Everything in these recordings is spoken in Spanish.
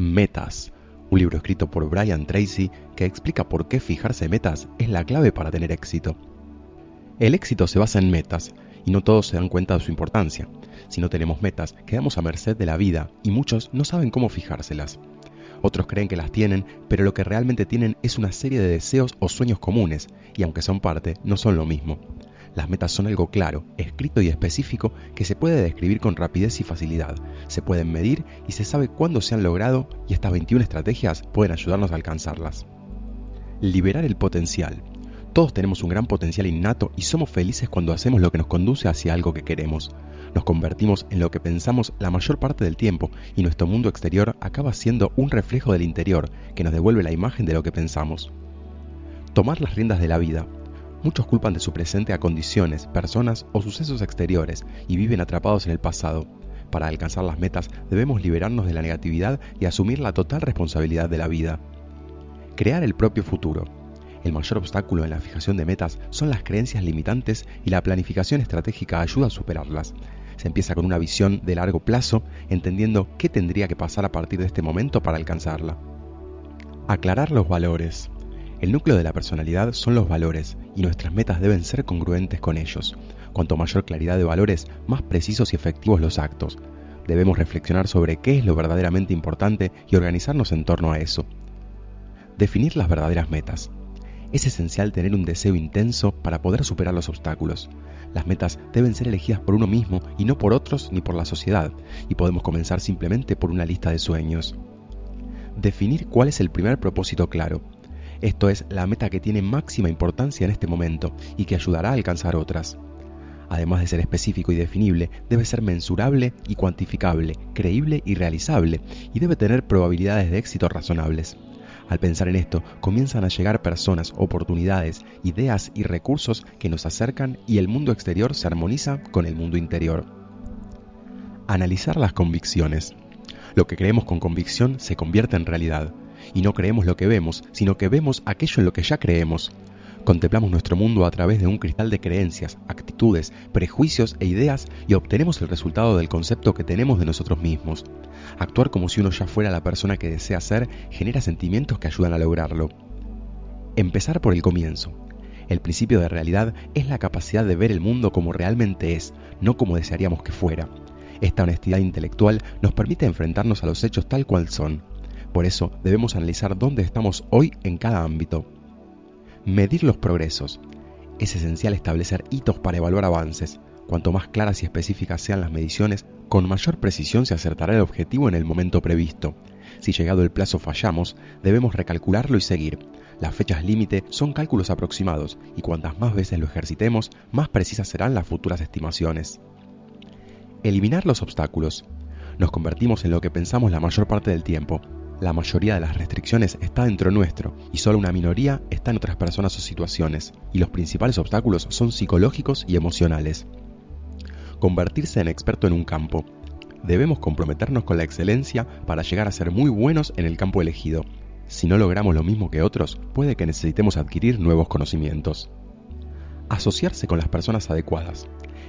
Metas, un libro escrito por Brian Tracy que explica por qué fijarse metas es la clave para tener éxito. El éxito se basa en metas y no todos se dan cuenta de su importancia. Si no tenemos metas, quedamos a merced de la vida y muchos no saben cómo fijárselas. Otros creen que las tienen, pero lo que realmente tienen es una serie de deseos o sueños comunes, y aunque son parte, no son lo mismo. Las metas son algo claro, escrito y específico que se puede describir con rapidez y facilidad. Se pueden medir y se sabe cuándo se han logrado y estas 21 estrategias pueden ayudarnos a alcanzarlas. Liberar el potencial. Todos tenemos un gran potencial innato y somos felices cuando hacemos lo que nos conduce hacia algo que queremos. Nos convertimos en lo que pensamos la mayor parte del tiempo y nuestro mundo exterior acaba siendo un reflejo del interior que nos devuelve la imagen de lo que pensamos. Tomar las riendas de la vida. Muchos culpan de su presente a condiciones, personas o sucesos exteriores y viven atrapados en el pasado. Para alcanzar las metas debemos liberarnos de la negatividad y asumir la total responsabilidad de la vida. Crear el propio futuro. El mayor obstáculo en la fijación de metas son las creencias limitantes y la planificación estratégica ayuda a superarlas. Se empieza con una visión de largo plazo, entendiendo qué tendría que pasar a partir de este momento para alcanzarla. Aclarar los valores. El núcleo de la personalidad son los valores y nuestras metas deben ser congruentes con ellos. Cuanto mayor claridad de valores, más precisos y efectivos los actos. Debemos reflexionar sobre qué es lo verdaderamente importante y organizarnos en torno a eso. Definir las verdaderas metas. Es esencial tener un deseo intenso para poder superar los obstáculos. Las metas deben ser elegidas por uno mismo y no por otros ni por la sociedad, y podemos comenzar simplemente por una lista de sueños. Definir cuál es el primer propósito claro. Esto es la meta que tiene máxima importancia en este momento y que ayudará a alcanzar otras. Además de ser específico y definible, debe ser mensurable y cuantificable, creíble y realizable, y debe tener probabilidades de éxito razonables. Al pensar en esto, comienzan a llegar personas, oportunidades, ideas y recursos que nos acercan y el mundo exterior se armoniza con el mundo interior. Analizar las convicciones. Lo que creemos con convicción se convierte en realidad y no creemos lo que vemos, sino que vemos aquello en lo que ya creemos. Contemplamos nuestro mundo a través de un cristal de creencias, actitudes, prejuicios e ideas y obtenemos el resultado del concepto que tenemos de nosotros mismos. Actuar como si uno ya fuera la persona que desea ser genera sentimientos que ayudan a lograrlo. Empezar por el comienzo. El principio de realidad es la capacidad de ver el mundo como realmente es, no como desearíamos que fuera. Esta honestidad intelectual nos permite enfrentarnos a los hechos tal cual son. Por eso debemos analizar dónde estamos hoy en cada ámbito. Medir los progresos. Es esencial establecer hitos para evaluar avances. Cuanto más claras y específicas sean las mediciones, con mayor precisión se acertará el objetivo en el momento previsto. Si llegado el plazo fallamos, debemos recalcularlo y seguir. Las fechas límite son cálculos aproximados y cuantas más veces lo ejercitemos, más precisas serán las futuras estimaciones. Eliminar los obstáculos. Nos convertimos en lo que pensamos la mayor parte del tiempo, la mayoría de las restricciones está dentro nuestro y solo una minoría está en otras personas o situaciones, y los principales obstáculos son psicológicos y emocionales. Convertirse en experto en un campo. Debemos comprometernos con la excelencia para llegar a ser muy buenos en el campo elegido. Si no logramos lo mismo que otros, puede que necesitemos adquirir nuevos conocimientos. Asociarse con las personas adecuadas.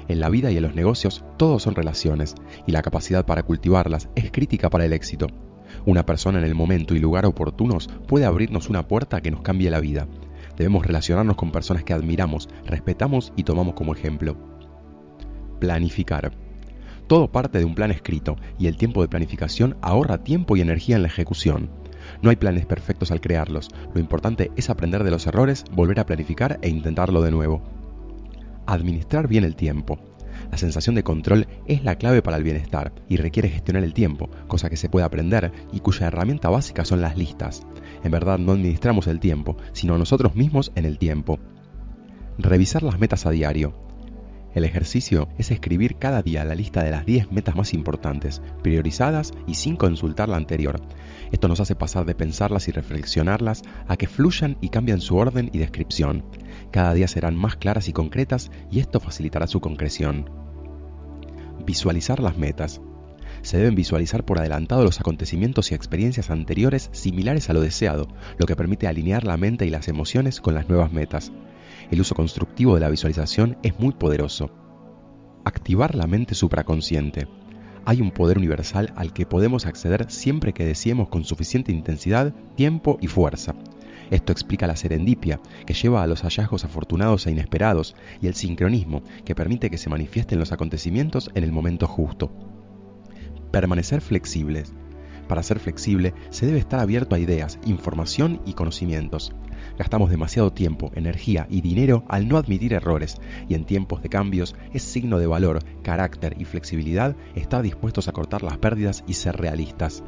En la vida y en los negocios todos son relaciones, y la capacidad para cultivarlas es crítica para el éxito. Una persona en el momento y lugar oportunos puede abrirnos una puerta que nos cambie la vida. Debemos relacionarnos con personas que admiramos, respetamos y tomamos como ejemplo. Planificar. Todo parte de un plan escrito y el tiempo de planificación ahorra tiempo y energía en la ejecución. No hay planes perfectos al crearlos, lo importante es aprender de los errores, volver a planificar e intentarlo de nuevo. Administrar bien el tiempo. La sensación de control es la clave para el bienestar y requiere gestionar el tiempo, cosa que se puede aprender y cuya herramienta básica son las listas. En verdad no administramos el tiempo, sino nosotros mismos en el tiempo. Revisar las metas a diario. El ejercicio es escribir cada día la lista de las 10 metas más importantes, priorizadas y sin consultar la anterior. Esto nos hace pasar de pensarlas y reflexionarlas a que fluyan y cambien su orden y descripción. Cada día serán más claras y concretas y esto facilitará su concreción. Visualizar las metas. Se deben visualizar por adelantado los acontecimientos y experiencias anteriores similares a lo deseado, lo que permite alinear la mente y las emociones con las nuevas metas. El uso constructivo de la visualización es muy poderoso. Activar la mente supraconsciente. Hay un poder universal al que podemos acceder siempre que deseemos con suficiente intensidad, tiempo y fuerza. Esto explica la serendipia, que lleva a los hallazgos afortunados e inesperados, y el sincronismo, que permite que se manifiesten los acontecimientos en el momento justo. Permanecer flexibles. Para ser flexible se debe estar abierto a ideas, información y conocimientos. Gastamos demasiado tiempo, energía y dinero al no admitir errores, y en tiempos de cambios es signo de valor, carácter y flexibilidad estar dispuestos a cortar las pérdidas y ser realistas.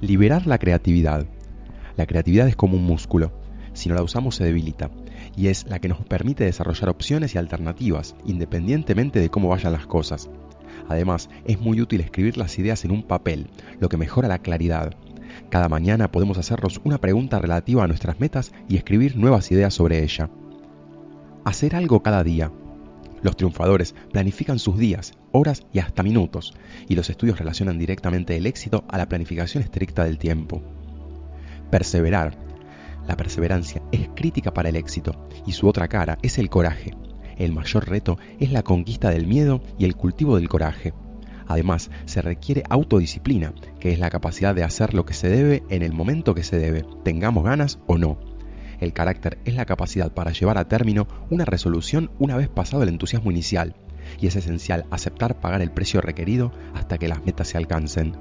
Liberar la creatividad. La creatividad es como un músculo. Si no la usamos se debilita, y es la que nos permite desarrollar opciones y alternativas, independientemente de cómo vayan las cosas. Además, es muy útil escribir las ideas en un papel, lo que mejora la claridad. Cada mañana podemos hacernos una pregunta relativa a nuestras metas y escribir nuevas ideas sobre ella. Hacer algo cada día. Los triunfadores planifican sus días, horas y hasta minutos, y los estudios relacionan directamente el éxito a la planificación estricta del tiempo. Perseverar. La perseverancia es crítica para el éxito y su otra cara es el coraje. El mayor reto es la conquista del miedo y el cultivo del coraje. Además, se requiere autodisciplina, que es la capacidad de hacer lo que se debe en el momento que se debe, tengamos ganas o no. El carácter es la capacidad para llevar a término una resolución una vez pasado el entusiasmo inicial, y es esencial aceptar pagar el precio requerido hasta que las metas se alcancen.